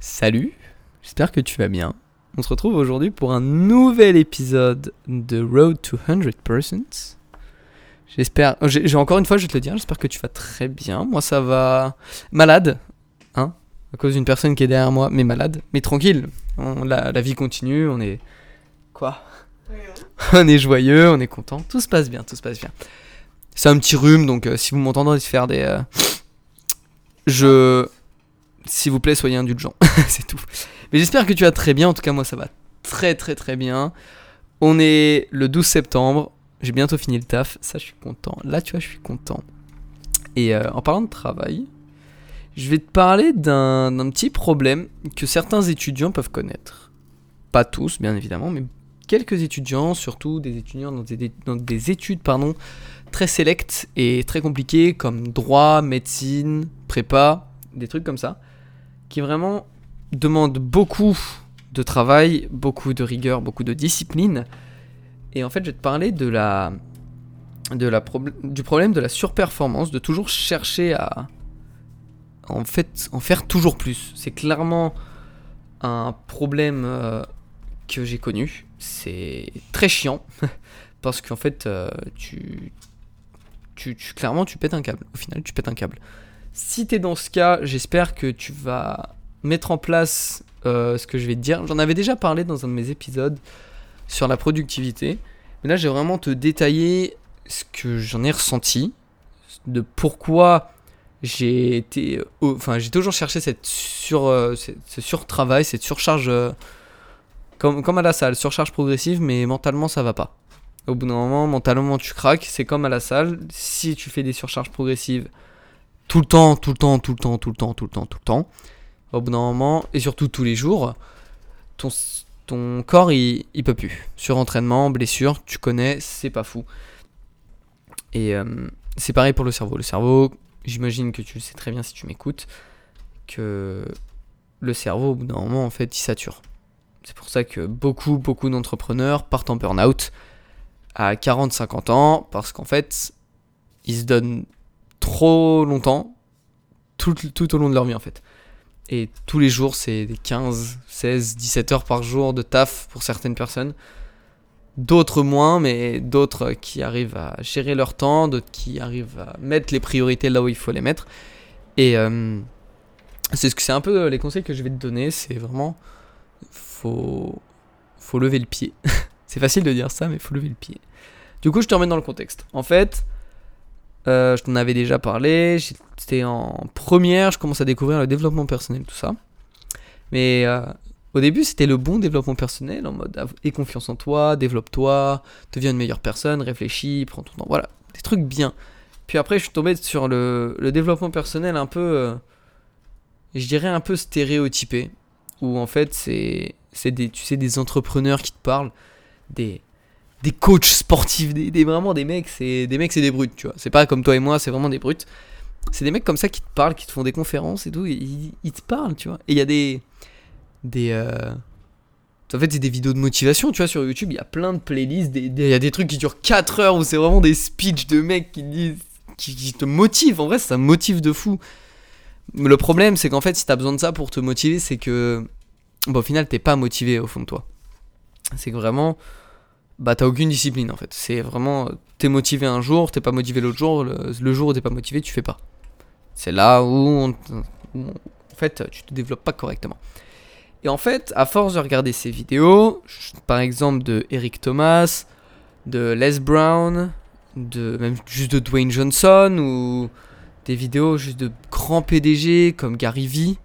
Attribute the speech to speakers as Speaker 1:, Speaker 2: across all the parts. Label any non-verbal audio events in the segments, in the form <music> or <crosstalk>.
Speaker 1: Salut, j'espère que tu vas bien. On se retrouve aujourd'hui pour un nouvel épisode de Road to 100%. J'espère, euh, j'ai j'ai- encore une fois, je vais te le dire, j'espère que tu vas très bien. Moi, ça va malade, hein, à cause d'une personne qui est derrière moi, mais malade, mais tranquille. On- la, la vie continue, on est. Quoi? On est joyeux, on est content, tout se passe bien, tout se passe bien. C'est un petit rhume, donc euh, si vous m'entendez faire des. euh, je. S'il vous plaît, soyez indulgents, <laughs> c'est tout. Mais j'espère que tu vas très bien, en tout cas, moi ça va très très très bien. On est le 12 septembre, j'ai bientôt fini le taf, ça je suis content. Là, tu vois, je suis content. Et euh, en parlant de travail, je vais te parler d'un petit problème que certains étudiants peuvent connaître. Pas tous, bien évidemment, mais quelques étudiants, surtout des étudiants dans des, dans des études pardon, très sélectes et très compliquées, comme droit, médecine, prépa, des trucs comme ça, qui vraiment demandent beaucoup de travail, beaucoup de rigueur, beaucoup de discipline. Et en fait, je vais te parler du problème de la surperformance, de toujours chercher à en faire toujours plus. C'est clairement un problème euh, que j'ai connu. C'est très chiant <laughs> parce qu'en fait, euh, tu, tu, tu- clairement, tu pètes un câble. Au final, tu pètes un câble. Si t'es dans ce cas, j'espère que tu vas mettre en place euh, ce que je vais te dire. J'en avais déjà parlé dans un de mes épisodes sur la productivité. Mais là, j'ai vraiment te détailler ce que j'en ai ressenti, de pourquoi j'ai été, enfin, j'ai toujours cherché cette sur, euh, cette- ce surtravail, cette surcharge, euh, comme, comme à la salle, surcharge progressive, mais mentalement ça va pas. Au bout d'un moment, mentalement tu craques, c'est comme à la salle. Si tu fais des surcharges progressives tout le temps, tout le temps, tout le temps, tout le temps, tout le temps, tout le temps, au bout d'un moment, et surtout tous les jours, ton, ton corps il, il peut plus. Surentraînement, blessure, tu connais, c'est pas fou. Et euh, c'est pareil pour le cerveau. Le cerveau, j'imagine que tu le sais très bien si tu m'écoutes, que le cerveau, au bout d'un moment, en fait, il sature. C'est pour ça que beaucoup, beaucoup d'entrepreneurs partent en burn-out à 40-50 ans, parce qu'en fait, ils se donnent trop longtemps, tout, tout au long de leur vie, en fait. Et tous les jours, c'est des 15, 16, 17 heures par jour de taf pour certaines personnes. D'autres moins, mais d'autres qui arrivent à gérer leur temps, d'autres qui arrivent à mettre les priorités là où il faut les mettre. Et euh, c'est ce que c'est un peu les conseils que je vais te donner, c'est vraiment faut faut lever le pied. <laughs> c'est facile de dire ça, mais faut lever le pied. Du coup, je te remets dans le contexte. En fait, euh, je t'en avais déjà parlé. J'étais en première, je commence à découvrir le développement personnel, tout ça. Mais euh, au début, c'était le bon développement personnel, en mode aie confiance en toi, développe-toi, deviens une meilleure personne, réfléchis, prends ton temps. Voilà, des trucs bien. Puis après, je suis tombé sur le, le développement personnel un peu, euh, je dirais un peu stéréotypé, où en fait, c'est c'est des, tu sais, des entrepreneurs qui te parlent, des, des coachs sportifs, des, vraiment des mecs, c'est des mecs, c'est des brutes, tu vois. C'est pas comme toi et moi, c'est vraiment des brutes. C'est des mecs comme ça qui te parlent, qui te font des conférences et tout, ils, ils te parlent, tu vois. Et il y a des des euh, en fait c'est des vidéos de motivation tu vois sur YouTube il y a plein de playlists il y a des trucs qui durent 4 heures où c'est vraiment des speeches de mecs qui disent qui, te motivent en vrai ça motive de fou le problème c'est qu'en fait si t'as besoin de ça pour te motiver c'est que bah, au final t'es pas motivé au fond de toi c'est que vraiment bah t'as aucune discipline en fait c'est vraiment t'es motivé un jour t'es pas motivé l'autre jour le, jour où t'es pas motivé tu fais pas c'est là où, on- en fait tu te développes pas correctement et en fait, à force de regarder ces vidéos, par exemple de Eric Thomas, de Les Brown, de même juste de Dwayne Johnson ou des vidéos juste de grands PDG comme Gary Vee,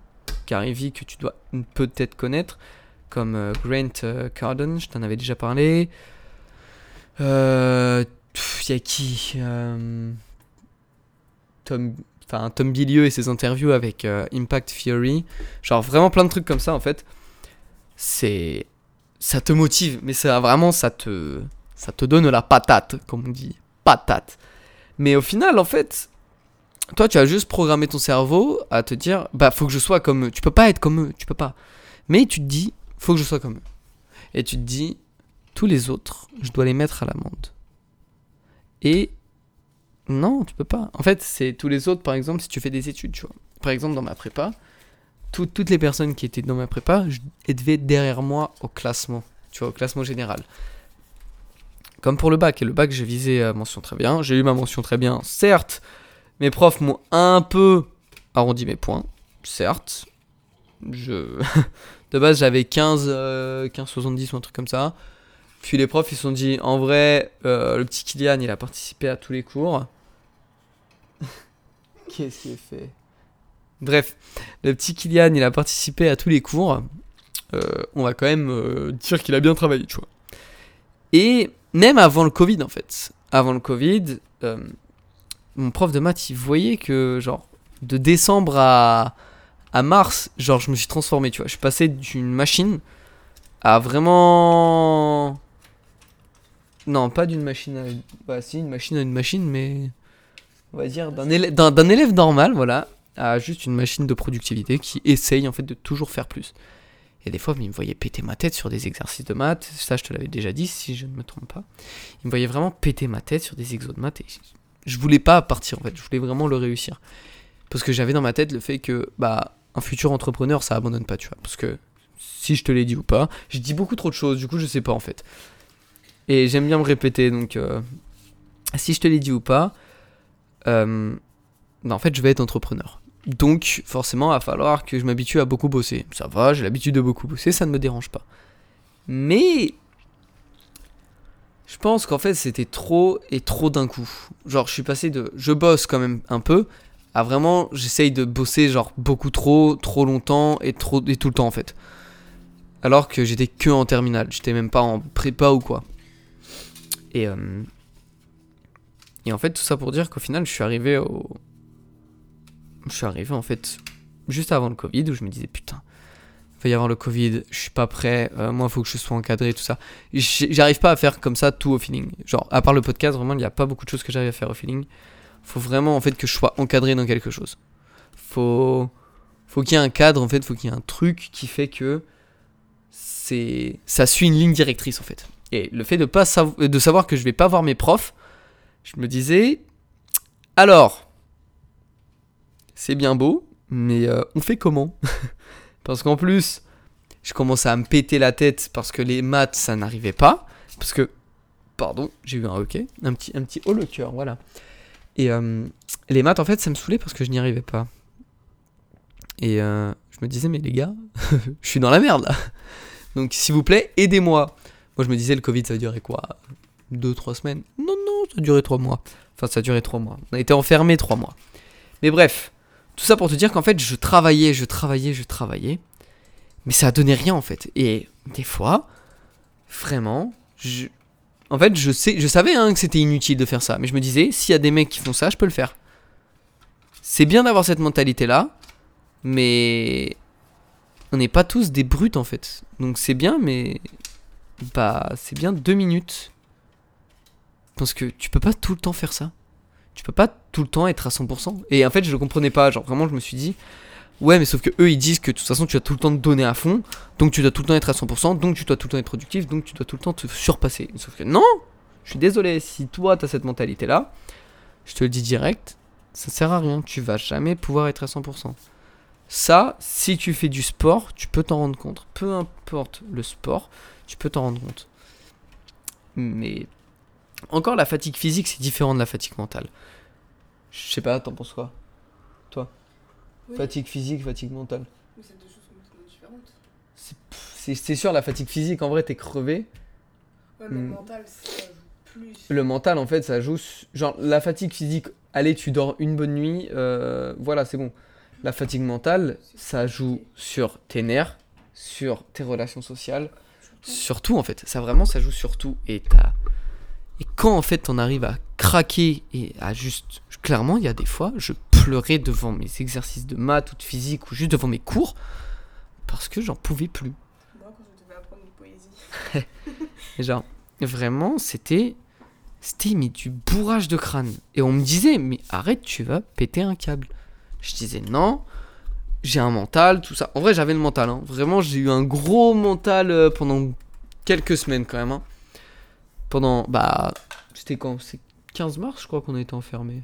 Speaker 1: Gary Vee que tu dois peut-être connaître, comme euh, Grant euh, Cardone, je t'en avais déjà parlé. Euh, Il y a qui Euh, Tom, enfin Tom Bilieu et ses interviews avec euh, Impact Theory. Genre vraiment plein de trucs comme ça en fait. C'est ça te motive mais ça vraiment ça te ça te donne la patate comme on dit, patate. Mais au final en fait toi tu as juste programmé ton cerveau à te dire bah faut que je sois comme eux. Tu peux pas être comme eux, tu peux pas. Mais tu te dis faut que je sois comme eux. Et tu te dis tous les autres, je dois les mettre à l'amende. Et non, tu peux pas. En fait, c'est tous les autres, par exemple, si tu fais des études, tu vois. Par exemple, dans ma prépa, tout- toutes les personnes qui étaient dans ma prépa, elles devaient derrière moi au classement, tu vois, au classement général. Comme pour le bac, et le bac, j'ai visé euh, mention très bien. J'ai eu ma mention très bien, certes. Mes profs m'ont un peu arrondi mes points, certes. Je... <laughs> de base, j'avais 15, euh, 15, 70 ou un truc comme ça. Puis les profs, ils se sont dit, en vrai, euh, le petit Kylian, il a participé à tous les cours. <laughs> Qu'est-ce qu'il fait? Bref, le petit Kylian, il a participé à tous les cours. Euh, on va quand même euh, dire qu'il a bien travaillé, tu vois. Et même avant le Covid, en fait. Avant le Covid, mon prof de maths, il voyait que, genre, de décembre à, à mars, genre, je me suis transformé, tu vois. Je suis passé d'une machine à vraiment. Non, pas d'une machine à une. Bah, si, une machine à une machine, mais. On va dire d'un élève, d'un- d'un élève normal, voilà, à juste une machine de productivité qui essaye, en fait, de toujours faire plus. Et des fois, il me voyait péter ma tête sur des exercices de maths. Ça, je te l'avais déjà dit, si je ne me trompe pas. Il me voyait vraiment péter ma tête sur des exos de maths. Et je voulais pas partir, en fait. Je voulais vraiment le réussir. Parce que j'avais dans ma tête le fait que, bah, un futur entrepreneur, ça abandonne pas, tu vois. Parce que si je te l'ai dit ou pas, je dis beaucoup trop de choses, du coup, je sais pas, en fait. Et j'aime bien me répéter, donc, euh, si je te l'ai dit ou pas, bah, en fait, je vais être entrepreneur. Donc, forcément, il va falloir que je m'habitue à beaucoup bosser. Ça va, j'ai l'habitude de beaucoup bosser, ça ne me dérange pas. Mais je pense qu'en fait, c'était trop et trop d'un coup. Genre, je suis passé de je bosse quand même un peu à vraiment j'essaye de bosser genre beaucoup trop, trop longtemps et trop et tout le temps en fait. Alors que j'étais que en terminale, j'étais même pas en prépa ou quoi. Et euh, et en fait, tout ça pour dire qu'au final, je suis arrivé au je suis arrivé en fait juste avant le Covid où je me disais putain, il va y avoir le Covid, je suis pas prêt, euh, moi il faut que je sois encadré, tout ça. J'arrive pas à faire comme ça tout au feeling. Genre, à part le podcast, vraiment, il n'y a pas beaucoup de choses que j'arrive à faire au feeling. Faut vraiment en fait que je sois encadré dans quelque chose. Faut, faut qu'il y ait un cadre en fait, faut qu'il y ait un truc qui fait que c'est, ça suit une ligne directrice en fait. Et le fait de pas de savoir que je vais pas voir mes profs, je me disais, alors, c'est bien beau, mais euh, on fait comment? <laughs> Parce qu'en plus, je commençais à me péter la tête parce que les maths, ça n'arrivait pas. Parce que, pardon, j'ai eu un hockey, un petit, un petit haut le cœur, voilà. Et euh, les maths, en fait, ça me saoulait parce que je n'y arrivais pas. Et euh, je me disais, mais les gars, <laughs> je suis dans la merde. Donc, s'il vous plaît, aidez-moi. Moi, je me disais, le Covid, ça durait quoi? Deux, trois semaines? Non, non, ça durait trois mois. Enfin, ça durait trois mois. On a été enfermés trois mois. Mais bref, tout ça pour te dire qu'en fait, je travaillais, je travaillais, je travaillais. Mais ça donnait rien en fait. Et des fois, vraiment, je... en fait, je, sais, je savais hein, que c'était inutile de faire ça. Mais je me disais, s'il y a des mecs qui font ça, je peux le faire. C'est bien d'avoir cette mentalité-là. Mais on n'est pas tous des brutes en fait. Donc c'est bien, mais bah c'est bien deux minutes. Parce que tu peux pas tout le temps faire ça. Tu peux pas tout le temps être à 100%. Et en fait, je le comprenais pas. Genre vraiment, je me suis dit, ouais, mais sauf que eux, ils disent que de toute façon, tu dois tout le temps te donner à fond. Donc tu dois tout le temps être à 100%. Donc tu dois tout le temps être productif. Donc tu dois tout le temps te surpasser. Sauf que non, je suis désolé. Si toi, t'as cette mentalité-là, je te le dis direct, ça sert à rien. Tu vas jamais pouvoir être à 100%. Ça, si tu fais du sport, tu peux t'en rendre compte. Peu importe le sport, tu peux t'en rendre compte. Mais encore la fatigue physique, c'est différent de la fatigue mentale. Je sais pas, t'en penses quoi?
Speaker 2: Oui.
Speaker 1: Fatigue physique, fatigue mentale.
Speaker 2: Mais c'est deux choses complètement différentes.
Speaker 1: C'est- sûr, la fatigue physique, en vrai, t'es crevé.
Speaker 2: Ouais, mais
Speaker 1: Hmm.
Speaker 2: le mental, ça joue plus.
Speaker 1: Le mental, en fait, ça joue. su- Genre, la fatigue physique, allez, tu dors une bonne nuit, euh, voilà, c'est bon. La fatigue mentale, ça joue sur tes nerfs, sur tes relations sociales,
Speaker 2: Surtout.
Speaker 1: Surtout en fait, ça vraiment ça joue sur tout et t'as- et quand en fait t'en arrives à craquer et à juste clairement il y a des fois je pleurais devant mes exercices de maths ou de physique ou juste devant mes cours parce que j'en pouvais plus.
Speaker 2: Moi, quand je devais apprendre une poésie. <laughs>
Speaker 1: Genre vraiment c'était c'était mais du bourrage de crâne et on me disait mais arrête tu vas péter un câble. Je disais non. J'ai un mental, tout ça. En vrai, j'avais le mental. hein. Vraiment, j'ai eu un gros mental euh, pendant quelques semaines quand même. hein. Pendant. Bah. C'était quand? C'est 15 mars, je crois qu'on a été enfermés.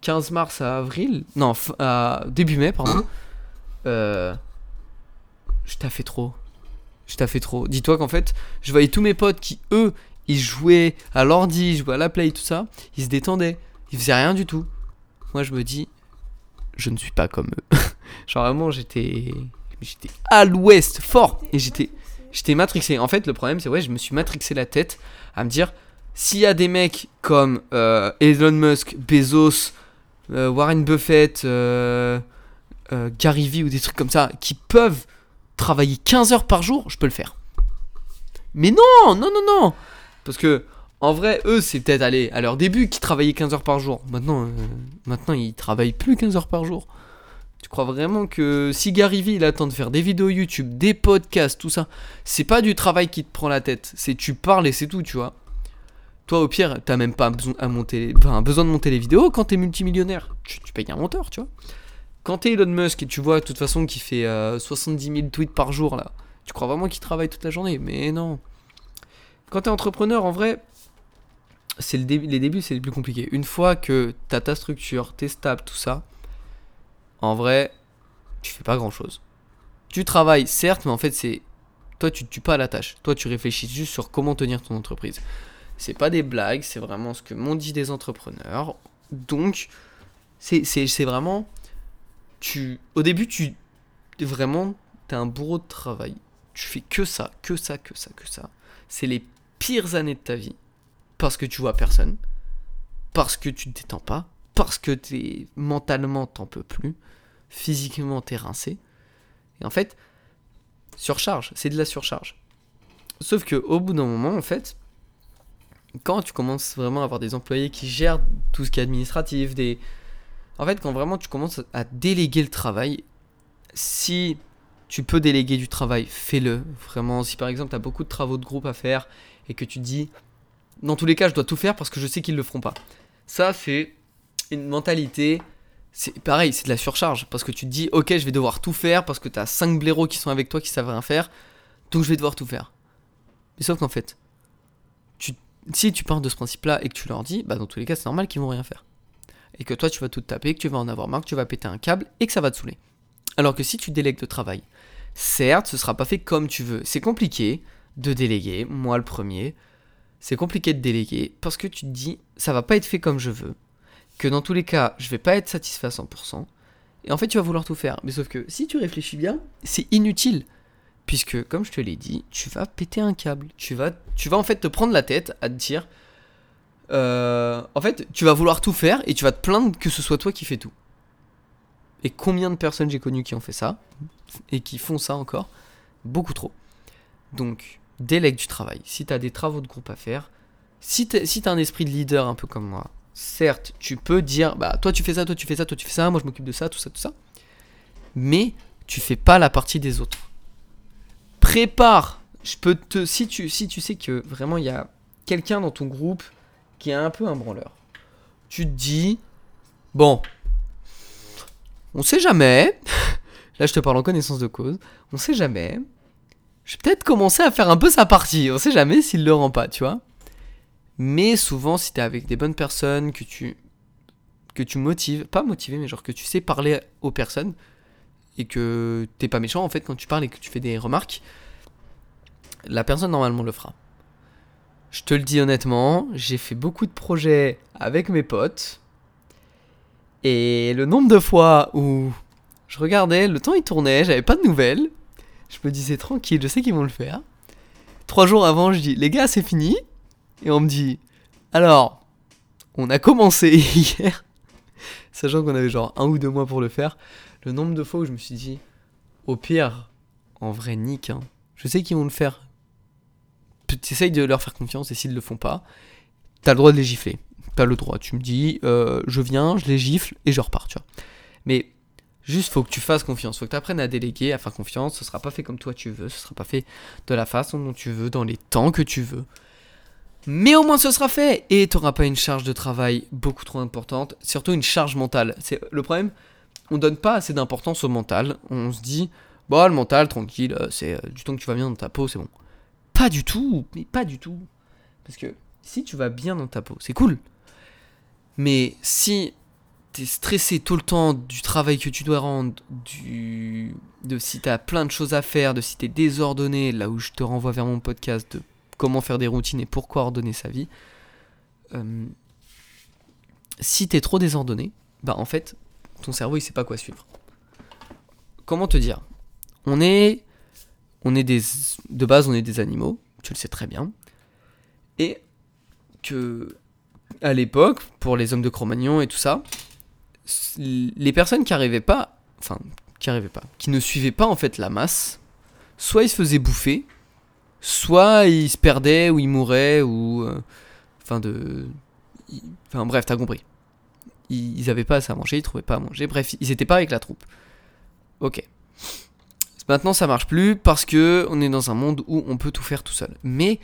Speaker 1: 15 mars à avril? Non, à début mai, pardon. euh, je t'ai fait trop. Je t'ai fait trop. Dis-toi qu'en fait, je voyais tous mes potes qui, eux, ils jouaient à l'ordi, ils jouaient à la play, tout ça. Ils se détendaient. Ils faisaient rien du tout. Moi, je me dis, je ne suis pas comme eux. <laughs> Genre, vraiment, j'étais. J'étais à l'ouest, fort. Et j'étais. J'étais matrixé. En fait, le problème, c'est ouais, je me suis matrixé la tête à me dire s'il y a des mecs comme euh, Elon Musk, Bezos, euh, Warren Buffett, euh, Gary Vee ou des trucs comme ça qui peuvent travailler 15 heures par jour, je peux le faire. Mais non, non, non, non. Parce que en vrai, eux, c'est peut-être aller à leur début qui travaillaient 15 heures par jour. Maintenant, euh, maintenant, ils travaillent plus 15 heures par jour. Tu crois vraiment que si Gary Vee il attend de faire des vidéos YouTube, des podcasts, tout ça, c'est pas du travail qui te prend la tête, c'est tu parles et c'est tout, tu vois. Toi au pire, t'as même pas besoin, de monter les vidéos quand t'es multimillionnaire. Tu, payes un monteur, tu vois. Quand t'es Elon Musk et tu vois de toute façon qu'il fait euh, 70 000 tweets par jour là, tu crois vraiment qu'il travaille toute la journée? Mais non. Quand t'es entrepreneur, en vrai, c'est le début, les débuts, c'est les plus compliqués. Une fois que t'as ta structure, t'es stable, tout ça, en vrai, tu fais pas grand chose. Tu travailles, certes, mais en fait, c'est. Toi, tu te tues pas à la tâche. Toi, tu réfléchis juste sur comment tenir ton entreprise. C'est pas des blagues, c'est vraiment ce que m'ont dit des entrepreneurs. Donc, c'est vraiment. Tu, au début, tu. Vraiment, t'as un bourreau de travail. Tu fais que ça, que ça, que ça, que ça. C'est les pires années de ta vie. Parce que tu vois personne. Parce que tu te détends pas. Parce que t'es mentalement t'en peux plus. Physiquement t'es rincé. Et en fait, surcharge, c'est de la surcharge. Sauf que au bout d'un moment, en fait, quand tu commences vraiment à avoir des employés qui gèrent tout ce qui est administratif, des... En fait, quand vraiment tu commences à déléguer le travail, si tu peux déléguer du travail, fais-le. Vraiment, si par exemple tu as beaucoup de travaux de groupe à faire et que tu dis, dans tous les cas, je dois tout faire parce que je sais qu'ils le feront pas. Ça, c'est une mentalité. C'est pareil, c'est de la surcharge parce que tu te dis, ok, je vais devoir tout faire parce que tu as 5 blaireaux qui sont avec toi qui savent rien faire, donc je vais devoir tout faire. Mais sauf qu'en fait, si tu pars de ce principe-là et que tu leur dis, bah dans tous les cas, c'est normal qu'ils vont rien faire. Et que toi, tu vas tout taper, que tu vas en avoir marre, que tu vas péter un câble et que ça va te saouler. Alors que si tu délègues le travail, certes, ce sera pas fait comme tu veux. C'est compliqué de déléguer, moi le premier. C'est compliqué de déléguer parce que tu te dis, ça va pas être fait comme je veux. Que dans tous les cas, je vais pas être satisfait à 100%. Et en fait, tu vas vouloir tout faire. Mais sauf que si tu réfléchis bien, c'est inutile. Puisque, comme je te l'ai dit, tu vas péter un câble. Tu vas, tu vas en fait te prendre la tête à te dire. euh, en fait, tu vas vouloir tout faire et tu vas te plaindre que ce soit toi qui fais tout. Et combien de personnes j'ai connues qui ont fait ça et qui font ça encore? Beaucoup trop. Donc, délègue du travail. Si tu as des travaux de groupe à faire, si tu si as un esprit de leader un peu comme moi, certes, tu peux dire bah toi tu fais ça, toi tu fais ça, toi tu fais ça, moi je m'occupe de ça, tout ça, tout ça. Mais tu fais pas la partie des autres. Prépare. Je peux te si tu si tu sais que vraiment il y a quelqu'un dans ton groupe qui est un peu un branleur. Tu te dis bon, on sait jamais. <laughs> Là, je te parle en connaissance de cause. On sait jamais. Je vais peut-être commencer à faire un peu sa partie. On sait jamais s'il le rend pas, tu vois. Mais souvent, si t'es avec des bonnes personnes, que tu que tu motives, pas motiver, mais genre que tu sais parler aux personnes et que t'es pas méchant en fait quand tu parles et que tu fais des remarques, la personne normalement le fera. Je te le dis honnêtement, j'ai fait beaucoup de projets avec mes potes. Et le nombre de fois où je regardais, le temps il tournait, j'avais pas de nouvelles. Je me disais tranquille, je sais qu'ils vont le faire. Trois jours avant, je dis les gars, c'est fini. Et on me dit alors, on a commencé <laughs> hier, sachant qu'on avait genre un ou deux mois pour le faire. Le nombre de fois où je me suis dit au pire, en vrai, nique. hein. Je sais qu'ils vont le faire. T'essayes de leur faire confiance et s'ils le font pas, t'as le droit de les gifler. T'as le droit. Tu me dis, euh, je viens, je les gifle et je repars, tu vois. Mais juste, faut que tu fasses confiance. Faut que tu apprennes à déléguer, à faire confiance. Ce sera pas fait comme toi tu veux. Ce sera pas fait de la façon dont tu veux, dans les temps que tu veux. Mais au moins ce sera fait et t'auras pas une charge de travail beaucoup trop importante, surtout une charge mentale. C'est le problème. On donne pas assez d'importance au mental. On se dit, bon, le mental, tranquille, euh, c'est euh, du temps que tu vas bien dans ta peau, c'est bon. Pas du tout, mais pas du tout. Parce que si tu vas bien dans ta peau, c'est cool. Mais si t'es stressé tout le temps du travail que tu dois rendre, du, de si t'as plein de choses à faire, de si t'es désordonné, là où je te renvoie vers mon podcast de comment faire des routines et pourquoi ordonner sa vie. Euh, si t'es trop désordonné, bah en fait, ton cerveau il sait pas quoi suivre. Comment te dire? On est, on est des, de base on est des animaux, tu le sais très bien, et que à l'époque, pour les hommes de Cro-Magnon et tout ça, les personnes qui arrivaient pas, enfin, qui arrivaient pas, qui ne suivaient pas en fait la masse, soit ils se faisaient bouffer, soit ils se perdaient ou ils mouraient ou, euh, enfin de, enfin bref, t'as compris. Ils, ils avaient pas assez à manger, ils trouvaient pas à manger, bref, ils étaient pas avec la troupe. Ok. Maintenant, ça marche plus parce que on est dans un monde où on peut tout faire tout seul. Mais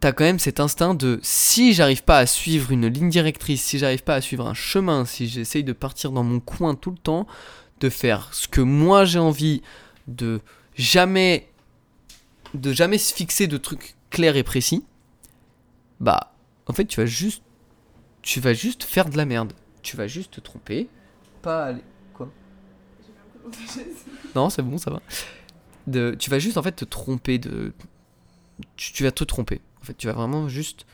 Speaker 1: t'as quand même cet instinct de si j'arrive pas à suivre une ligne directrice, si j'arrive pas à suivre un chemin, si j'essaye de partir dans mon coin tout le temps, de faire ce que moi j'ai envie, de jamais de jamais se fixer de trucs clairs et précis, bah en fait tu vas juste tu vas juste faire de la merde. Tu vas juste te tromper, pas aller quoi? Non, c'est bon, ça va. De, tu vas juste en fait te tromper de tu vas te tromper. Tu vas vraiment juste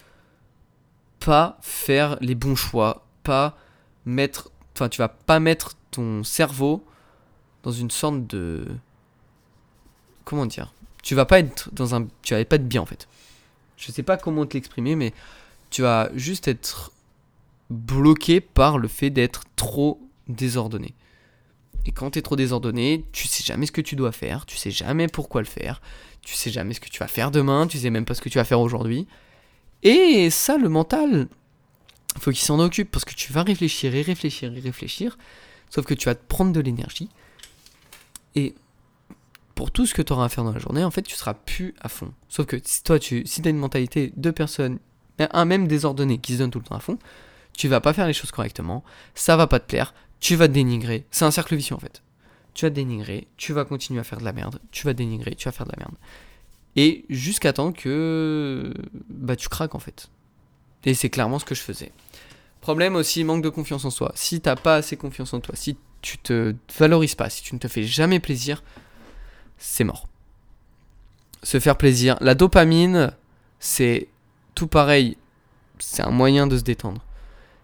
Speaker 1: pas faire les bons choix, pas mettre enfin tu vas pas mettre ton cerveau dans une sorte de comment dire Tu vas pas être dans un tu vas pas être bien en fait. Je sais pas comment te l'exprimer mais tu vas juste être bloqué par le fait d'être trop désordonné. Et quand tu es trop désordonné, tu sais jamais ce que tu dois faire, tu sais jamais pourquoi le faire, tu sais jamais ce que tu vas faire demain, tu sais même pas ce que tu vas faire aujourd'hui. Et ça, le mental, faut qu'il s'en occupe parce que tu vas réfléchir et réfléchir et réfléchir, sauf que tu vas te prendre de l'énergie. Et pour tout ce que tu auras à faire dans la journée, en fait, tu seras plus à fond. Sauf que si toi, tu, as une mentalité de personnes, un même désordonné qui se donne tout le temps à fond, tu vas pas faire les choses correctement, ça va pas te plaire, tu vas te dénigrer. C'est un cercle vicieux en fait. Tu vas dénigrer, tu vas continuer à faire de la merde, tu vas dénigrer, tu vas faire de la merde. Et jusqu'à temps que bah tu craques en fait. Et c'est clairement ce que je faisais. Problème aussi, manque de confiance en soi. Si t'as pas assez confiance en toi, si tu te valorises pas, si tu ne te fais jamais plaisir, c'est mort. Se faire plaisir. La dopamine, c'est tout pareil. C'est un moyen de se détendre.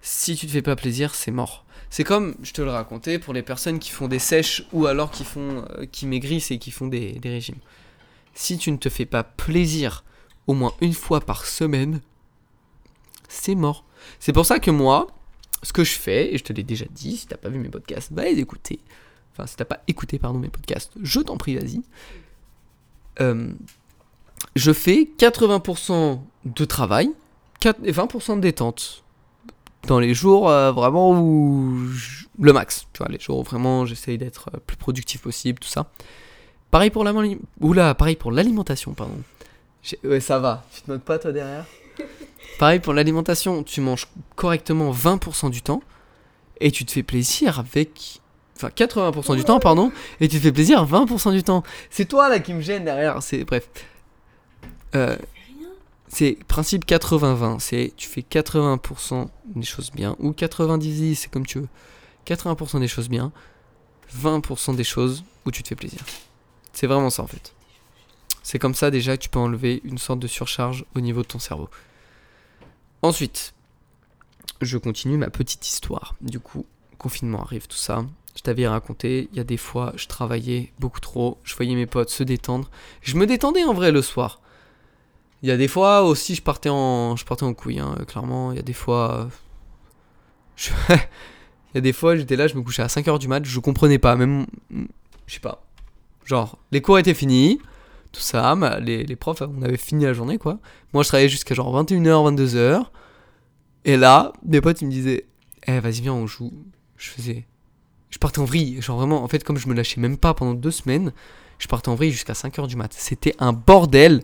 Speaker 1: Si tu te fais pas plaisir, c'est mort. C'est comme, je te le racontais, pour les personnes qui font des sèches ou alors qui font, euh, qui maigrissent et qui font des, des régimes. Si tu ne te fais pas plaisir au moins une fois par semaine, c'est mort. C'est pour ça que moi, ce que je fais, et je te l'ai déjà dit, si t'as pas vu mes podcasts, va les écouter. Enfin, si t'as pas écouté, pardon, mes podcasts, je t'en prie, vas-y. Euh, je fais 80% de travail 4 et 20% de détente. Dans les jours euh, vraiment où. je- Le max, tu vois, les jours où vraiment j'essaye d'être euh, plus productif possible, tout ça. Pareil pour la Oula, pareil pour l'alimentation, pardon. Ouais, ça va. Tu te notes pas toi derrière? <laughs> Pareil pour l'alimentation, tu manges correctement 20% du temps et tu te fais plaisir avec. Enfin, 80% du temps, pardon, et tu te fais plaisir 20% du temps. C'est toi là qui me gêne derrière, c'est. Bref. Euh. C'est principe 80-20. C'est tu fais 80% des choses bien ou 90, c'est comme tu veux. 80% des choses bien, 20% des choses où tu te fais plaisir. C'est vraiment ça en fait. C'est comme ça déjà que tu peux enlever une sorte de surcharge au niveau de ton cerveau. Ensuite, je continue ma petite histoire. Du coup, confinement arrive, tout ça. Je t'avais raconté, il y a des fois, je travaillais beaucoup trop, je voyais mes potes se détendre. Je me détendais en vrai le soir. Il y a des fois aussi, je partais en, je partais en couille, hein, clairement. Il y a des fois. euh, <laughs> Il y a des fois, j'étais là, je me couchais à 5h du mat, je comprenais pas, même. Je sais pas. Genre, les cours étaient finis, tout ça, les, les profs, on avait fini la journée, quoi. Moi, je travaillais jusqu'à genre 21h, 22h. Et là, mes potes, ils me disaient, eh, vas-y, viens, on joue. Je faisais. Je partais en vrille. Genre, vraiment, en fait, comme je me lâchais même pas pendant deux semaines, je partais en vrille jusqu'à 5h du mat. C'était un bordel.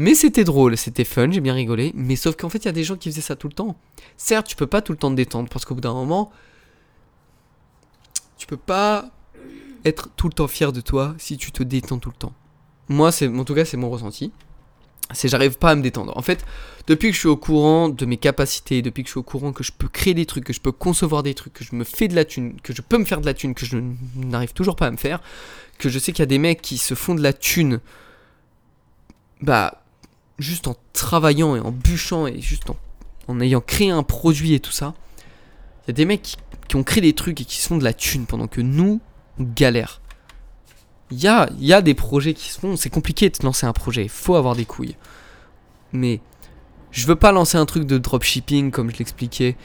Speaker 1: Mais c'était drôle, c'était fun, j'ai bien rigolé. Mais sauf qu'en fait, il y a des gens qui faisaient ça tout le temps. Certes, tu peux pas tout le temps te détendre parce qu'au bout d'un moment, tu peux pas être tout le temps fier de toi si tu te détends tout le temps. Moi, c'est, en tout cas, c'est mon ressenti. C'est j'arrive pas à me détendre. En fait, depuis que je suis au courant de mes capacités, depuis que je suis au courant que je peux créer des trucs, que je peux concevoir des trucs, que je me fais de la thune, que je peux me faire de la thune, que je n'arrive toujours pas à me faire, que je sais qu'il y a des mecs qui se font de la thune, bah, juste en travaillant et en bûchant et juste en, en ayant créé un produit et tout ça. Il y a des mecs qui, ont créé des trucs et qui se font de la thune pendant que nous, on galère. Il y a, il y a des projets qui se font, c'est compliqué de lancer un projet, il faut avoir des couilles. Mais je veux pas lancer un truc de dropshipping comme je l'expliquais.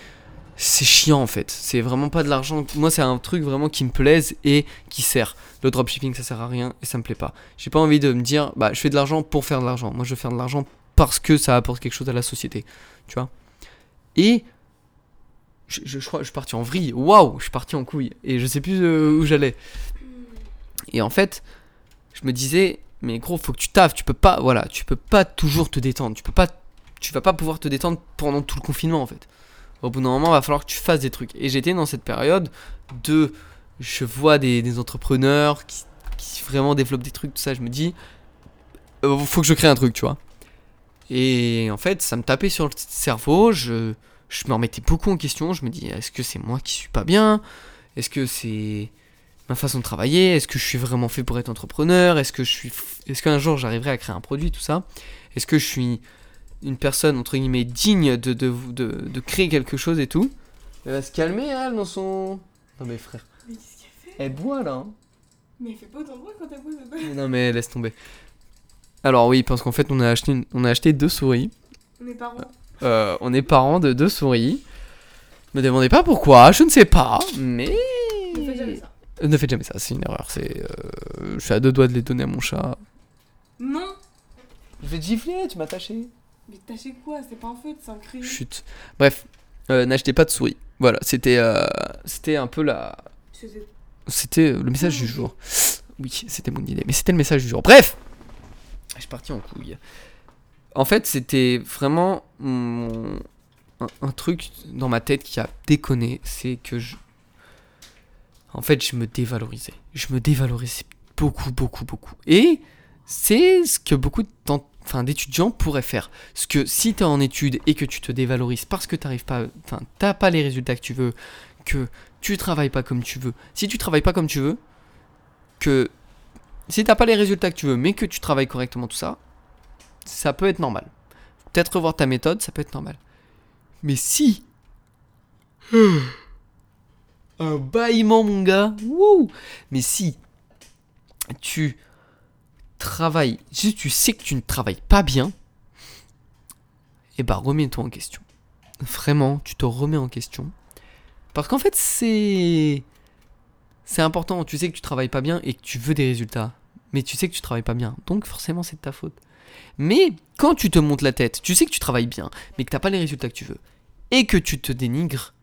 Speaker 1: C'est chiant en fait. C'est vraiment pas de l'argent. Moi, c'est un truc vraiment qui me plaise et qui sert. Le dropshipping, ça sert à rien et ça me plaît pas. J'ai pas envie de me dire, bah, je fais de l'argent pour faire de l'argent. Moi, je veux faire de l'argent parce que ça apporte quelque chose à la société. Tu vois? Et je, je, je je suis parti en vrille. Waouh, je suis parti en couille. Et je sais plus euh, où j'allais. Et en fait, je me disais, mais gros, faut que tu taffes. Tu peux pas, voilà, tu peux pas toujours te détendre. Tu peux pas, tu vas pas pouvoir te détendre pendant tout le confinement en fait. Au bout d'un moment, il va falloir que tu fasses des trucs. Et j'étais dans cette période de, je vois des, entrepreneurs qui, qui vraiment développent des trucs, tout ça. Je me dis, euh, faut que je crée un truc, tu vois. Et en fait, ça me tapait sur le cerveau. Je, je me remettais beaucoup en question. Je me dis, est-ce que c'est moi qui suis pas bien? Est-ce que c'est ma façon de travailler? Est-ce que je suis vraiment fait pour être entrepreneur? Est-ce que je suis, est-ce qu'un jour j'arriverai à créer un produit, tout ça? Est-ce que je suis une personne entre guillemets digne de, de, de, de créer quelque chose et tout Elle va se calmer, elle, dans son. Non mais frère,
Speaker 2: Mais qu'est-ce qu'elle fait?
Speaker 1: Elle boit là. hein.
Speaker 2: Mais elle fait pas autant de bruit quand elle pose
Speaker 1: Mais Non mais laisse tomber. Alors oui, parce qu'en fait on a acheté, une- on a acheté deux souris.
Speaker 2: Mes parents.
Speaker 1: Euh, on est parents de deux souris. Me demandez pas pourquoi, je ne sais pas, mais.
Speaker 2: Ne faites jamais ça.
Speaker 1: Euh, Ne faites jamais ça, c'est une erreur. C'est, euh, je suis à deux doigts de les donner à mon chat.
Speaker 2: Non
Speaker 1: Je vais te gifler, tu m'as taché.
Speaker 2: Mais tâchez quoi? C'est pas un feu, un crayon.
Speaker 1: Chut. Bref, euh, n'achetez pas de souris. Voilà, c'était, euh, c'était un peu la, c'était le message du jour. Oui, c'était mon idée, mais c'était le message du jour. Bref, je suis parti en couille. En fait, c'était vraiment mon- un, un truc dans ma tête qui a déconné, c'est que je, en fait, je me dévalorisais. Je me dévalorisais beaucoup, beaucoup, beaucoup. Et c'est ce que beaucoup d'en- enfin, d'étudiants pourraient faire. Parce que si tu es en études et que tu te dévalorises parce que tu pas, enfin, t'as pas les résultats que tu veux, que tu travailles pas comme tu veux. Si tu travailles pas comme tu veux, que si t'as pas les résultats que tu veux, mais que tu travailles correctement tout ça, ça peut être normal. Peut-être revoir ta méthode, ça peut être normal. Mais si <gasps> un bâillement mon gars, wouh Mais si tu si tu sais que tu ne travailles pas bien, eh bah remets-toi en question. Vraiment, tu te remets en question. Parce qu'en fait, c'est. C'est important. Tu sais que tu travailles pas bien et que tu veux des résultats. Mais tu sais que tu travailles pas bien. Donc, forcément, c'est de ta faute. Mais quand tu te montes la tête, tu sais que tu travailles bien, mais que t'as pas les résultats que tu veux. Et que tu te dénigres.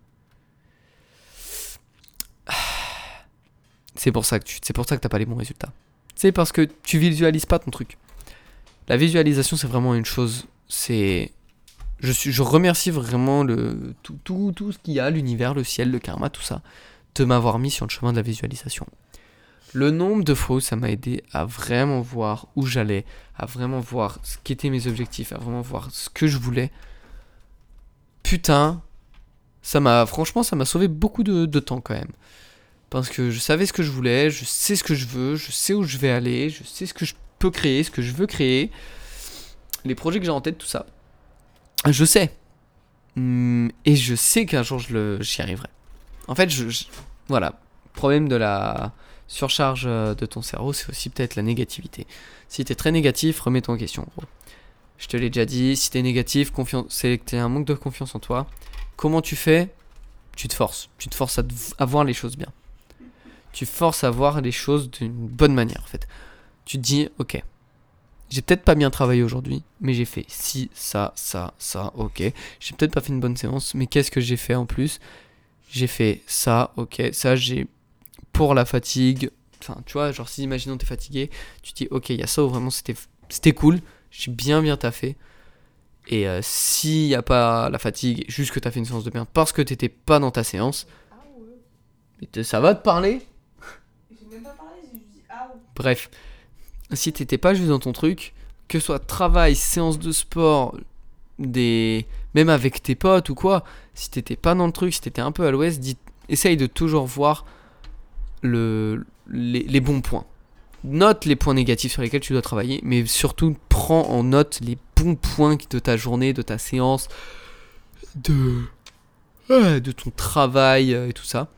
Speaker 1: C'est pour ça que tu, c'est pas les bons résultats. C'est parce que tu visualises pas ton truc. La visualisation, c'est vraiment une chose. C'est je, remercie vraiment le, tout, tout, tout ce qu'il y a, l'univers, le ciel, le karma, tout ça, de m'avoir mis sur le chemin de la visualisation. Le nombre de fois où ça m'a aidé à vraiment voir où j'allais, à vraiment voir ce qu'étaient mes objectifs, à vraiment voir ce que je voulais. Putain, ça m'a, franchement, ça m'a sauvé beaucoup de temps quand même. Parce que je savais ce que je voulais, je sais ce que je veux, je sais où je vais aller, je sais ce que je peux créer, ce que je veux créer, les projets que j'ai en tête, tout ça. Je sais. Hum, Et je sais qu'un jour j'y arriverai. En fait, je, je- voilà. Problème de la surcharge euh, de ton cerveau, c'est aussi peut-être la négativité. Si t'es très négatif, remets-toi en question, gros. Je te l'ai déjà dit, si t'es négatif, c'est que t'as un manque de confiance en toi. Comment tu fais? Tu te forces. Tu te forces à, à voir les choses bien. Tu forces à voir les choses d'une bonne manière, en fait. Tu te dis, ok, j'ai peut-être pas bien travaillé aujourd'hui, mais j'ai fait ci, ça, ça, ça, ok. J'ai peut-être pas fait une bonne séance, mais qu'est-ce que j'ai fait en plus? J'ai fait ça, ok. Ça, j'ai pour la fatigue. Enfin, tu vois, genre si imaginons t'es fatigué, tu te dis, ok, il y a ça où vraiment c'était c'était cool, j'ai bien bien taffé. Et euh, s'il n'y a pas la fatigue, juste que t'as fait une séance de bien parce que t'étais pas dans ta séance,
Speaker 2: Ah
Speaker 1: ça va te parler
Speaker 2: J'ai même pas parlé, j'ai juste dit ah ouais.
Speaker 1: Bref, si t'étais pas juste dans ton truc, que ce soit travail, séance de sport, des même avec tes potes ou quoi, si t'étais pas dans le truc, si t'étais un peu à l'ouest, essaye de toujours voir le, les, bons points. Note les points négatifs sur lesquels tu dois travailler, mais surtout prends en note les bons points de ta journée, de ta séance, de, de ton travail euh, et tout ça.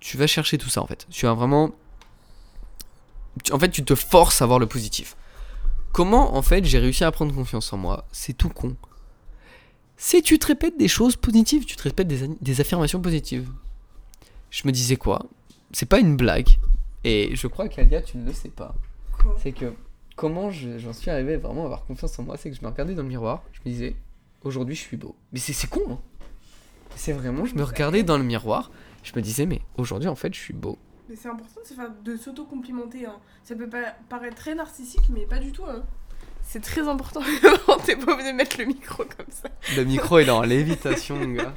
Speaker 1: Tu vas chercher tout ça en fait. Tu vas vraiment. En fait, tu te forces à voir le positif. Comment en fait j'ai réussi à prendre confiance en moi? C'est tout con. C'est tu te répètes des choses positives, tu te répètes des, affirmations positives. Je me disais quoi? C'est pas une blague. Et je crois qu'Alia, tu ne le sais pas. C'est que comment je- j'en suis arrivé vraiment à avoir confiance en moi, c'est que je me regardais dans le miroir, je me disais, aujourd'hui je suis beau. Mais c'est c'est con, hein C'est vraiment, je me regardais dans le miroir, je me disais, mais aujourd'hui en fait je suis beau.
Speaker 2: Mais c'est important de se faire- de s'auto-complimenter. Hein. Ça peut pas paraître très narcissique, mais pas du tout. Hein. C'est très important. <laughs> T'es pas obligé de mettre le micro comme ça.
Speaker 1: Le micro il est en lévitation, mon gars.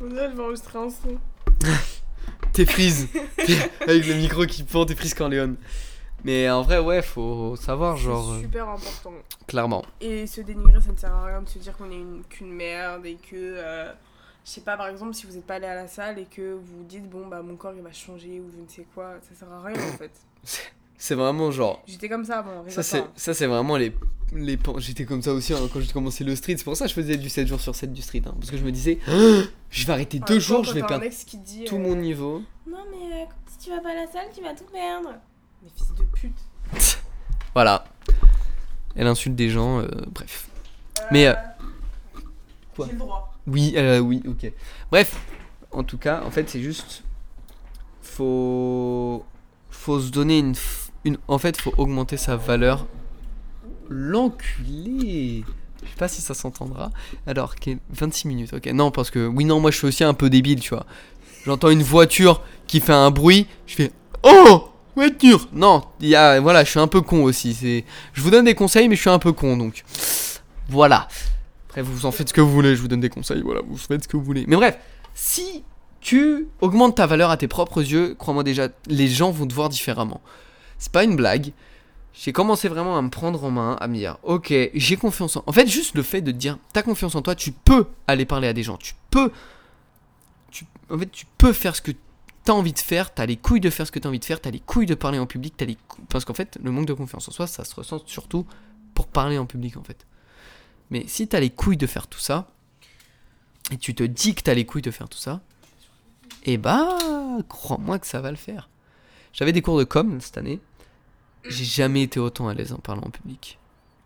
Speaker 2: On dirait que je vais enregistrer un son. <laughs>
Speaker 1: T'es frise T'es- Avec le micro qui pend, t'es frise Corleone. Mais en vrai, ouais, faut savoir, genre,
Speaker 2: C'est
Speaker 1: euh,
Speaker 2: super important.
Speaker 1: clairement.
Speaker 2: Et se dénigrer, ça ne sert à rien de se dire qu'on est une- qu'une merde et que. euh, je sais pas, par exemple, si vous n'êtes pas allé à la salle et que vous dites, bon, bah mon corps il va changer ou je ne sais quoi, ça sert à rien en fait. <coughs>
Speaker 1: C'est vraiment genre.
Speaker 2: J'étais comme ça avant,
Speaker 1: Ça, c'est, ça, c'est vraiment les. les J'étais comme ça aussi hein, quand j'ai commencé le street. C'est pour ça que je faisais du 7 jours sur 7 du street. hein, parce que je me disais, <gasps> je vais arrêter deux jours, je vais perdre
Speaker 2: dit.
Speaker 1: tout
Speaker 2: euh,
Speaker 1: mon niveau.
Speaker 2: Non, mais euh, si tu vas pas à la salle, tu vas tout perdre. Mais fils de pute. <laughs>
Speaker 1: Voilà. Elle insulte des gens, euh, bref. Mais, euh, Quoi
Speaker 2: J'ai le droit.
Speaker 1: Oui, euh, oui, ok. Bref, en tout cas, en fait, c'est juste. Faut. Faut se donner une. une en fait, faut augmenter sa valeur. L'enculé Je sais pas si ça s'entendra. Alors, quel- 26 minutes, ok. Non, parce que. Oui, non, moi je suis aussi un peu débile, tu vois. J'entends une voiture qui fait un bruit, je fais. Oh Voiture Non, y a. Voilà, je suis un peu con aussi. Je vous donne des conseils, mais je suis un peu con, donc. Voilà. Après, vous en faites ce que vous voulez, je vous donne des conseils, voilà, vous faites ce que vous voulez. Mais bref, si tu augmentes ta valeur à tes propres yeux, crois-moi déjà, les gens vont te voir différemment. C'est pas une blague. J'ai commencé vraiment à me prendre en main, à me dire, ok, j'ai confiance en... En fait, juste le fait de dire, t'as confiance en toi, tu peux aller parler à des gens, tu peux... Tu... En fait, tu peux faire ce que t'as envie de faire, t'as les couilles de faire ce que t'as envie de faire, t'as les couilles de parler en public, t'as les Parce qu'en fait, le manque de confiance en soi, ça se ressent surtout pour parler en public, en fait. Mais si t'as les couilles de faire tout ça, et tu te dis que t'as les couilles de faire tout ça, et bah, crois-moi que ça va le faire. J'avais des cours de com cette année, j'ai jamais été autant à l'aise en parlant en public.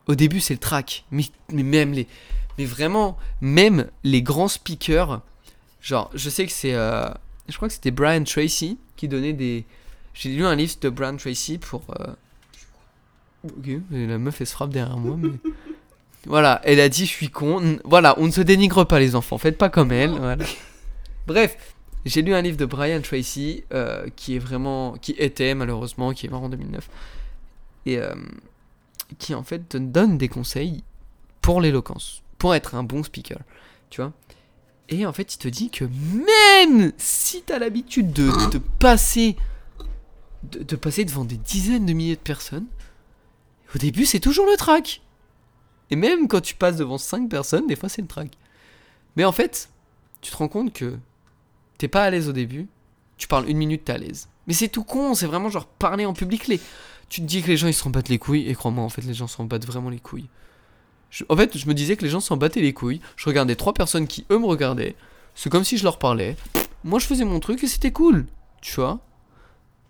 Speaker 1: Au début, c'est le track, mais, même les. Mais vraiment, même les grands speakers, genre, je sais que c'est. euh, je crois que c'était Brian Tracy qui donnait des. J'ai lu un livre de Brian Tracy pour. euh, Ok, la meuf elle se frappe derrière moi, mais. <laughs> Voilà, elle a dit je suis con. Voilà, on ne se dénigre pas les enfants, faites pas comme elle. Voilà. Bref, j'ai lu un livre de Brian Tracy euh, qui est vraiment, qui était malheureusement, qui est mort en 2009, et euh, qui en fait te donne des conseils pour l'éloquence, pour être un bon speaker, tu vois. Et en fait, il te dit que même si t'as l'habitude de, de passer, de, de passer devant des dizaines de milliers de personnes, au début c'est toujours le track. Et même quand tu passes devant 5 personnes, des fois c'est le track. Mais en fait, tu te rends compte que t'es pas à l'aise au début, tu parles une minute, t'es à l'aise. Mais c'est tout con, c'est vraiment genre parler en public. Les... Tu te dis que les gens ils s'en battent les couilles, et crois-moi, en fait, les gens s'en battent vraiment les couilles. En fait, je me disais que les gens s'en battaient les couilles. Je regardais trois personnes qui, eux, me regardaient. C'est comme si je leur parlais. Moi, je faisais mon truc et c'était cool. Tu vois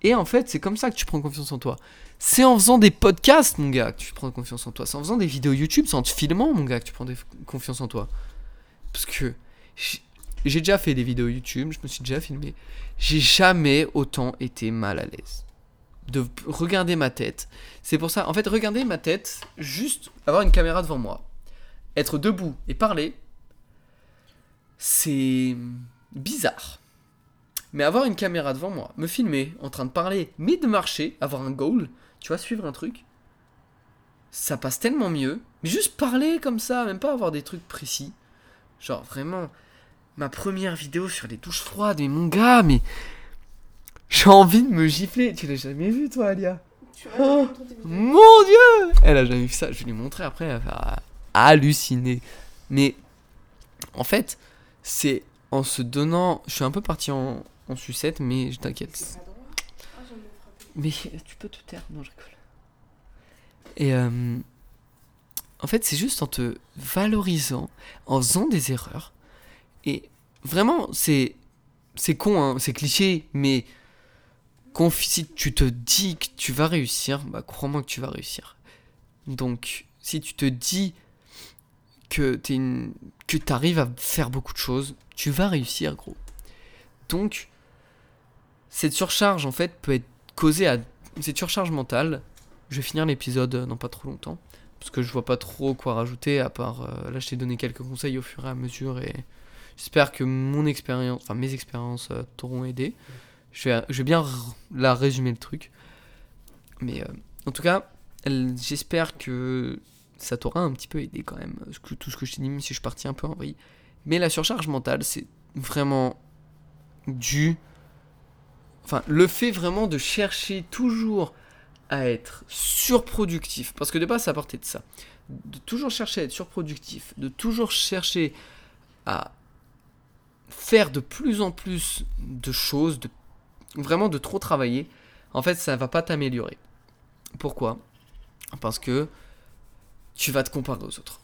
Speaker 1: Et en fait, c'est comme ça que tu prends confiance en toi. C'est en faisant des podcasts, mon gars, que tu prends confiance en toi. C'est en faisant des vidéos YouTube, c'est en te filmant, mon gars, que tu prends des- confiance en toi. Parce que j'ai- déjà fait des vidéos YouTube, je me suis déjà filmé. J'ai jamais autant été mal à l'aise. De regarder ma tête. C'est pour ça, en fait, regarder ma tête, juste avoir une caméra devant moi, être debout et parler, c'est bizarre. Mais avoir une caméra devant moi, me filmer, en train de parler, mais de marcher, avoir un goal, tu vois, suivre un truc, ça passe tellement mieux. Mais juste parler comme ça, même pas avoir des trucs précis. Genre vraiment, ma première vidéo sur les douches froides, mais mon gars, mais j'ai envie de me gifler. Tu l'as jamais vu toi, Alia?
Speaker 2: Tu
Speaker 1: Oh. Mon dieu Elle a jamais vu ça. Je vais lui montrer après. Elle va halluciner. Mais en fait, c'est en se donnant. Je suis un peu parti en, en sucette, mais je t'inquiète.
Speaker 2: Frapper.
Speaker 1: Mais tu peux te taire, non, je rigole. Et euh, en fait, c'est juste en te valorisant, en faisant des erreurs. Et vraiment, c'est c'est con, hein, c'est cliché, mais si tu te dis que tu vas réussir, bah crois-moi que tu vas réussir. Donc, si tu te dis que tu une... que arrives à faire beaucoup de choses, tu vas réussir, gros. Donc, cette surcharge, en fait, peut être causée à... Cette surcharge mentale, je vais finir l'épisode dans pas trop longtemps, parce que je vois pas trop quoi rajouter, à part... euh, là, je t'ai donné quelques conseils au fur et à mesure, et j'espère que mon expérience, enfin mes expériences euh, t'auront aidé. Je vais, bien la résumer le truc. Mais euh, en tout cas, j'espère que ça t'aura un petit peu aidé quand même, tout ce que je t'ai dit, même si je suis parti un peu en vrille. Mais la surcharge mentale, c'est vraiment dû. Enfin, le fait vraiment de chercher toujours à être surproductif, parce que de base, ça partait de ça. De toujours chercher à être surproductif, de toujours chercher à faire de plus en plus de choses, de vraiment de trop travailler, en fait, ça va pas t'améliorer. Pourquoi? Parce que tu vas te comparer aux autres.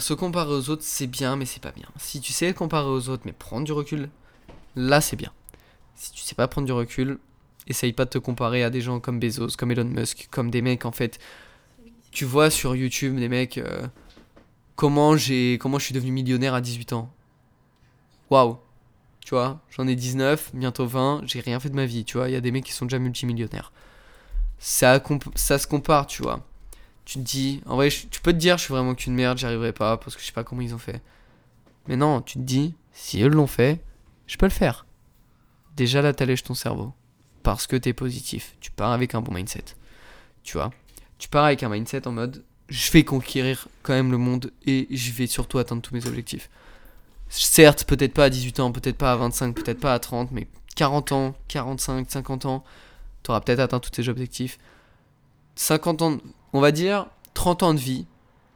Speaker 1: Se comparer aux autres, c'est bien, mais c'est pas bien. Si tu sais comparer aux autres, mais prendre du recul, là, c'est bien. Si tu sais pas prendre du recul, essaye pas de te comparer à des gens comme Bezos, comme Elon Musk, comme des mecs, en fait. Tu vois sur YouTube des mecs. euh, comment j'ai comment je suis devenu millionnaire à 18 ans. Waouh. Tu vois, j'en ai 19, bientôt 20, j'ai rien fait de ma vie, tu vois, il y a des mecs qui sont déjà multimillionnaires. Ça, ça se compare, tu vois. Tu te dis, en vrai, tu peux te dire, je suis vraiment qu'une merde, j'y arriverai pas, parce que je sais pas comment ils ont fait. Mais non, tu te dis, si eux l'ont fait, je peux le faire. Déjà là, t'allèges ton cerveau. Parce que t'es positif. Tu pars avec un bon mindset. Tu vois? Tu pars avec un mindset en mode, je vais conquérir quand même le monde et je vais surtout atteindre tous mes objectifs. Certes, peut-être pas à 18 ans, peut-être pas à 25, peut-être pas à 30, mais 40 ans, 45, 50 ans, tu auras peut-être atteint tous tes objectifs. 50 ans, on va dire 30 ans de vie,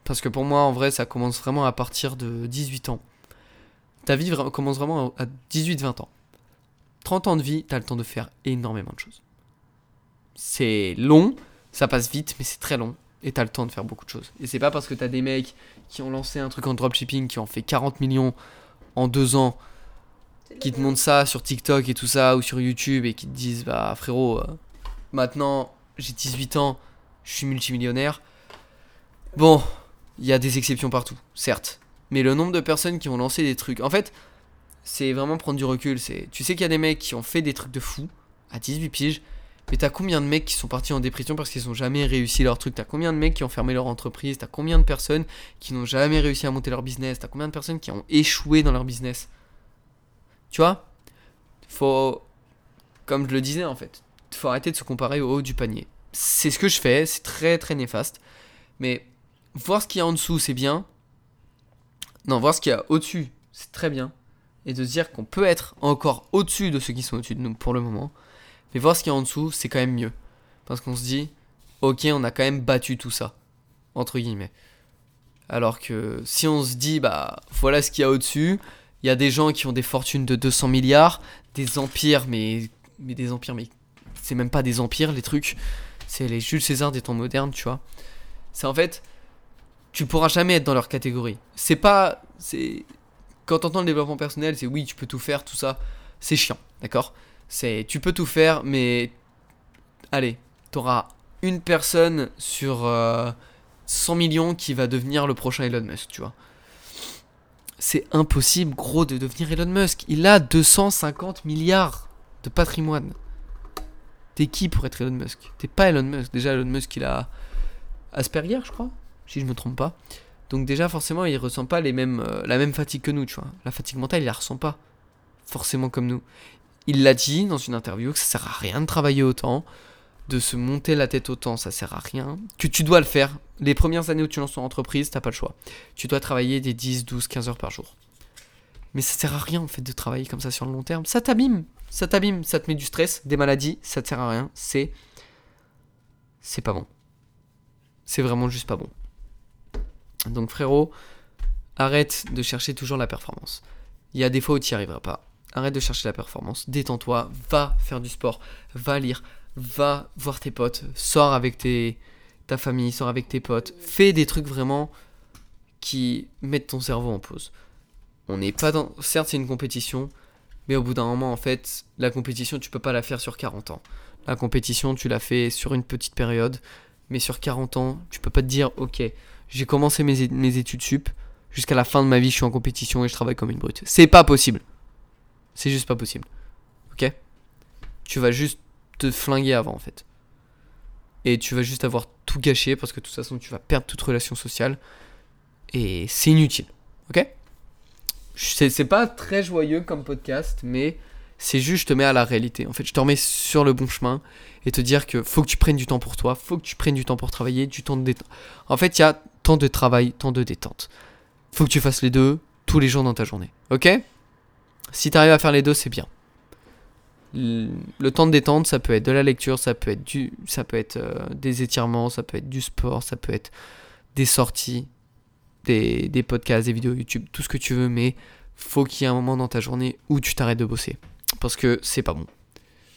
Speaker 1: parce que pour moi, en vrai, ça commence vraiment à partir de 18 ans. Ta vie commence vraiment à 18-20 ans. 30 ans de vie, tu as le temps de faire énormément de choses. C'est long, ça passe vite, mais c'est très long. Et t'as le temps de faire beaucoup de choses. Et c'est pas parce que t'as des mecs qui ont lancé un truc en dropshipping, qui ont fait 40 millions en deux ans, qui te montrent ça sur TikTok et tout ça, ou sur YouTube, et qui te disent, bah frérot, euh, maintenant j'ai 18 ans, je suis multimillionnaire. Bon, il y a des exceptions partout, certes. Mais le nombre de personnes qui ont lancé des trucs. En fait, c'est vraiment prendre du recul. C'est, Tu sais qu'il y a des mecs qui ont fait des trucs de fou à 18 piges. Mais t'as combien de mecs qui sont partis en dépression parce qu'ils ont jamais réussi leur truc? T'as combien de mecs qui ont fermé leur entreprise? T'as combien de personnes qui n'ont jamais réussi à monter leur business? T'as combien de personnes qui ont échoué dans leur business? Tu vois? Faut. Comme je le disais en fait, faut arrêter de se comparer au haut du panier. C'est ce que je fais, c'est très très néfaste. Mais voir ce qu'il y a en dessous, c'est bien. Non, voir ce qu'il y a au-dessus, c'est très bien. Et de dire qu'on peut être encore au-dessus de ceux qui sont au-dessus de nous pour le moment. Mais voir ce qu'il y a en dessous, c'est quand même mieux. Parce qu'on se dit, ok, on a quand même battu tout ça. Entre guillemets. Alors que si on se dit, bah voilà ce qu'il y a au-dessus, il y a des gens qui ont des fortunes de 200 milliards, des empires, mais, mais des empires, mais c'est même pas des empires, les trucs. C'est les Jules César des temps modernes, tu vois. C'est en fait, tu pourras jamais être dans leur catégorie. C'est pas. c'est Quand t'entends le développement personnel, c'est oui, tu peux tout faire, tout ça. C'est chiant, d'accord? C'est tu peux tout faire, mais allez, t'auras une personne sur euh, 100 millions qui va devenir le prochain Elon Musk, tu vois. C'est impossible, gros, de devenir Elon Musk. Il a 250 milliards de patrimoine. T'es qui pour être Elon Musk? T'es pas Elon Musk. Déjà, Elon Musk, il a Asperger, je crois, si je me trompe pas. Donc déjà, forcément, il ressent pas les mêmes, euh, la même fatigue que nous, tu vois. La fatigue mentale, il la ressent pas forcément comme nous. Il l'a dit dans une interview que ça sert à rien de travailler autant, de se monter la tête autant, ça sert à rien. Que tu dois le faire. Les premières années où tu lances ton entreprise, t'as pas le choix. Tu dois travailler des 10, 12, 15 heures par jour. Mais ça sert à rien en fait de travailler comme ça sur le long terme. Ça t'abîme. Ça t'abîme. Ça te met du stress, des maladies. Ça sert à rien. C'est. C'est pas bon. C'est vraiment juste pas bon. Donc frérot, arrête de chercher toujours la performance. Il y a des fois où tu n'y arriveras pas. Arrête de chercher la performance. Détends-toi. Va faire du sport. Va lire. Va voir tes potes. Sors avec ta famille. Sors avec tes potes. Fais des trucs vraiment qui mettent ton cerveau en pause. On n'est pas dans. Certes, c'est une compétition. Mais au bout d'un moment, en fait, la compétition, tu peux pas la faire sur 40 ans. La compétition, tu la fais sur une petite période. Mais sur 40 ans, tu peux pas te dire, ok, j'ai commencé mes, études sup. Jusqu'à la fin de ma vie, je suis en compétition et je travaille comme une brute. C'est pas possible. C'est juste pas possible. Ok? Tu vas juste te flinguer avant en fait. Et tu vas juste avoir tout gâché parce que de toute façon tu vas perdre toute relation sociale. Et c'est inutile. Ok? C'est pas très joyeux comme podcast, mais c'est juste je te mets à la réalité. En fait, je te remets sur le bon chemin et te dire que faut que tu prennes du temps pour toi, faut que tu prennes du temps pour travailler, du temps de détente. En fait, il y a temps de travail, temps de détente. Faut que tu fasses les deux tous les jours dans ta journée. Ok? Si tu arrives à faire les deux, c'est bien. Le temps de détente, ça peut être de la lecture, ça peut être, du, euh, des étirements, ça peut être du sport, ça peut être des sorties, des, des podcasts, des vidéos YouTube, tout ce que tu veux, mais faut qu'il y ait un moment dans ta journée où tu t'arrêtes de bosser. Parce que c'est pas bon.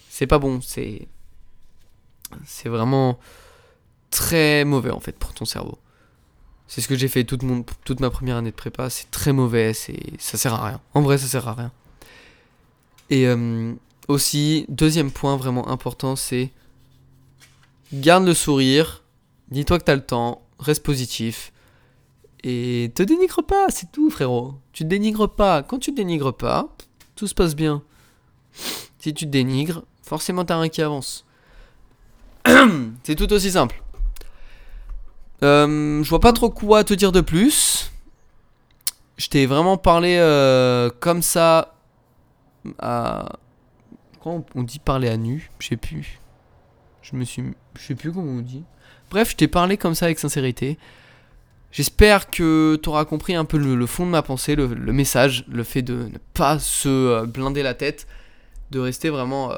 Speaker 1: C'est pas bon, c'est. C'est vraiment très mauvais en fait pour ton cerveau. C'est ce que j'ai fait toute, mon, toute ma première année de prépa. C'est très mauvais, c'est, ça sert à rien. En vrai, ça sert à rien. Et euh, aussi, deuxième point vraiment important, c'est garde le sourire, dis-toi que t'as le temps, reste positif. Et te dénigre pas, c'est tout frérot. Tu te dénigres pas. Quand tu te dénigres pas, tout se passe bien. Si tu te dénigres, forcément t'as un qui avance. <clears throat> c'est tout aussi simple. Euh, je vois pas trop quoi te dire de plus. Je t'ai vraiment parlé euh, comme ça. À... Comment on dit parler à nu? Je sais plus. Je me suis. Sais plus comment on dit. Bref, je t'ai parlé comme ça avec sincérité. J'espère que tu auras compris un peu le, fond de ma pensée, le, message, le fait de ne pas se euh, blinder la tête, de rester vraiment.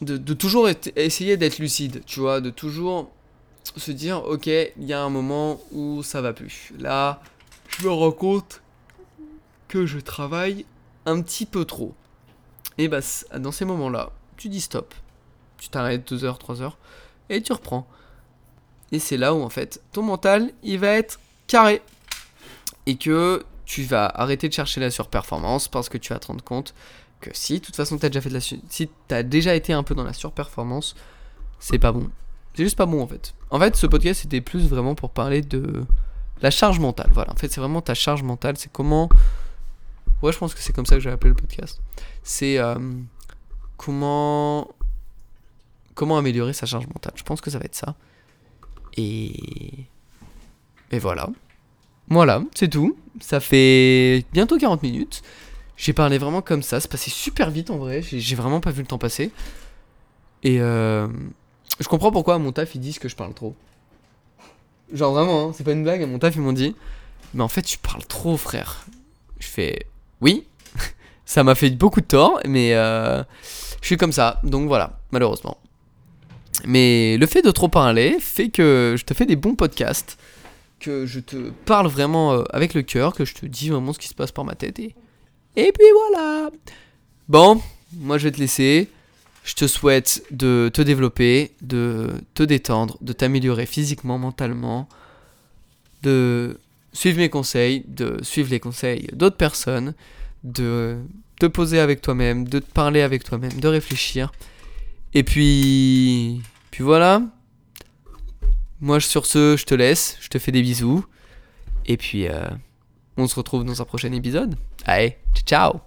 Speaker 1: de, de, toujours essayer d'être lucide, tu vois, de toujours se dire ok il y a un moment où ça va plus. Là je me rends compte que je travaille un petit peu trop. Et bah dans ces moments là tu dis stop. Tu t'arrêtes 2 heures 3 heures et tu reprends. Et c'est là où en fait ton mental il va être carré. Et que tu vas arrêter de chercher la surperformance parce que tu vas te rendre compte si de toute façon tu as déjà fait de la si tu as déjà été un peu dans la surperformance c'est pas bon c'est juste pas bon en fait. En fait, ce podcast c'était plus vraiment pour parler de la charge mentale. Voilà, en fait, c'est vraiment ta charge mentale. C'est comment. Ouais, je pense que c'est comme ça que j'ai appelé le podcast. C'est euh, comment. Comment améliorer sa charge mentale. Je pense que ça va être ça. Et. Et voilà. Voilà, c'est tout. Ça fait bientôt 40 minutes. J'ai parlé vraiment comme ça. C'est passé super vite en vrai. J'ai vraiment pas vu le temps passer. Et. Euh je comprends pourquoi à mon taf ils disent que je parle trop. Genre vraiment, hein, c'est pas une blague, à mon taf ils m'ont dit Mais en fait, tu parles trop, frère. Je fais Oui, <laughs> ça m'a fait beaucoup de tort, mais euh, je suis comme ça, donc voilà, malheureusement. Mais le fait de trop parler fait que je te fais des bons podcasts, que je te parle vraiment euh, avec le cœur, que je te dis vraiment ce qui se passe par ma tête. Et, et puis voilà Bon, moi je vais te laisser. Je te souhaite de te développer, de te détendre, de t'améliorer physiquement, mentalement, de suivre mes conseils, de suivre les conseils d'autres personnes, de te poser avec toi-même, de te parler avec toi-même, de réfléchir. Et puis, puis voilà. Moi, sur ce, je te laisse, je te fais des bisous. Et puis, euh, on se retrouve dans un prochain épisode. Allez, ciao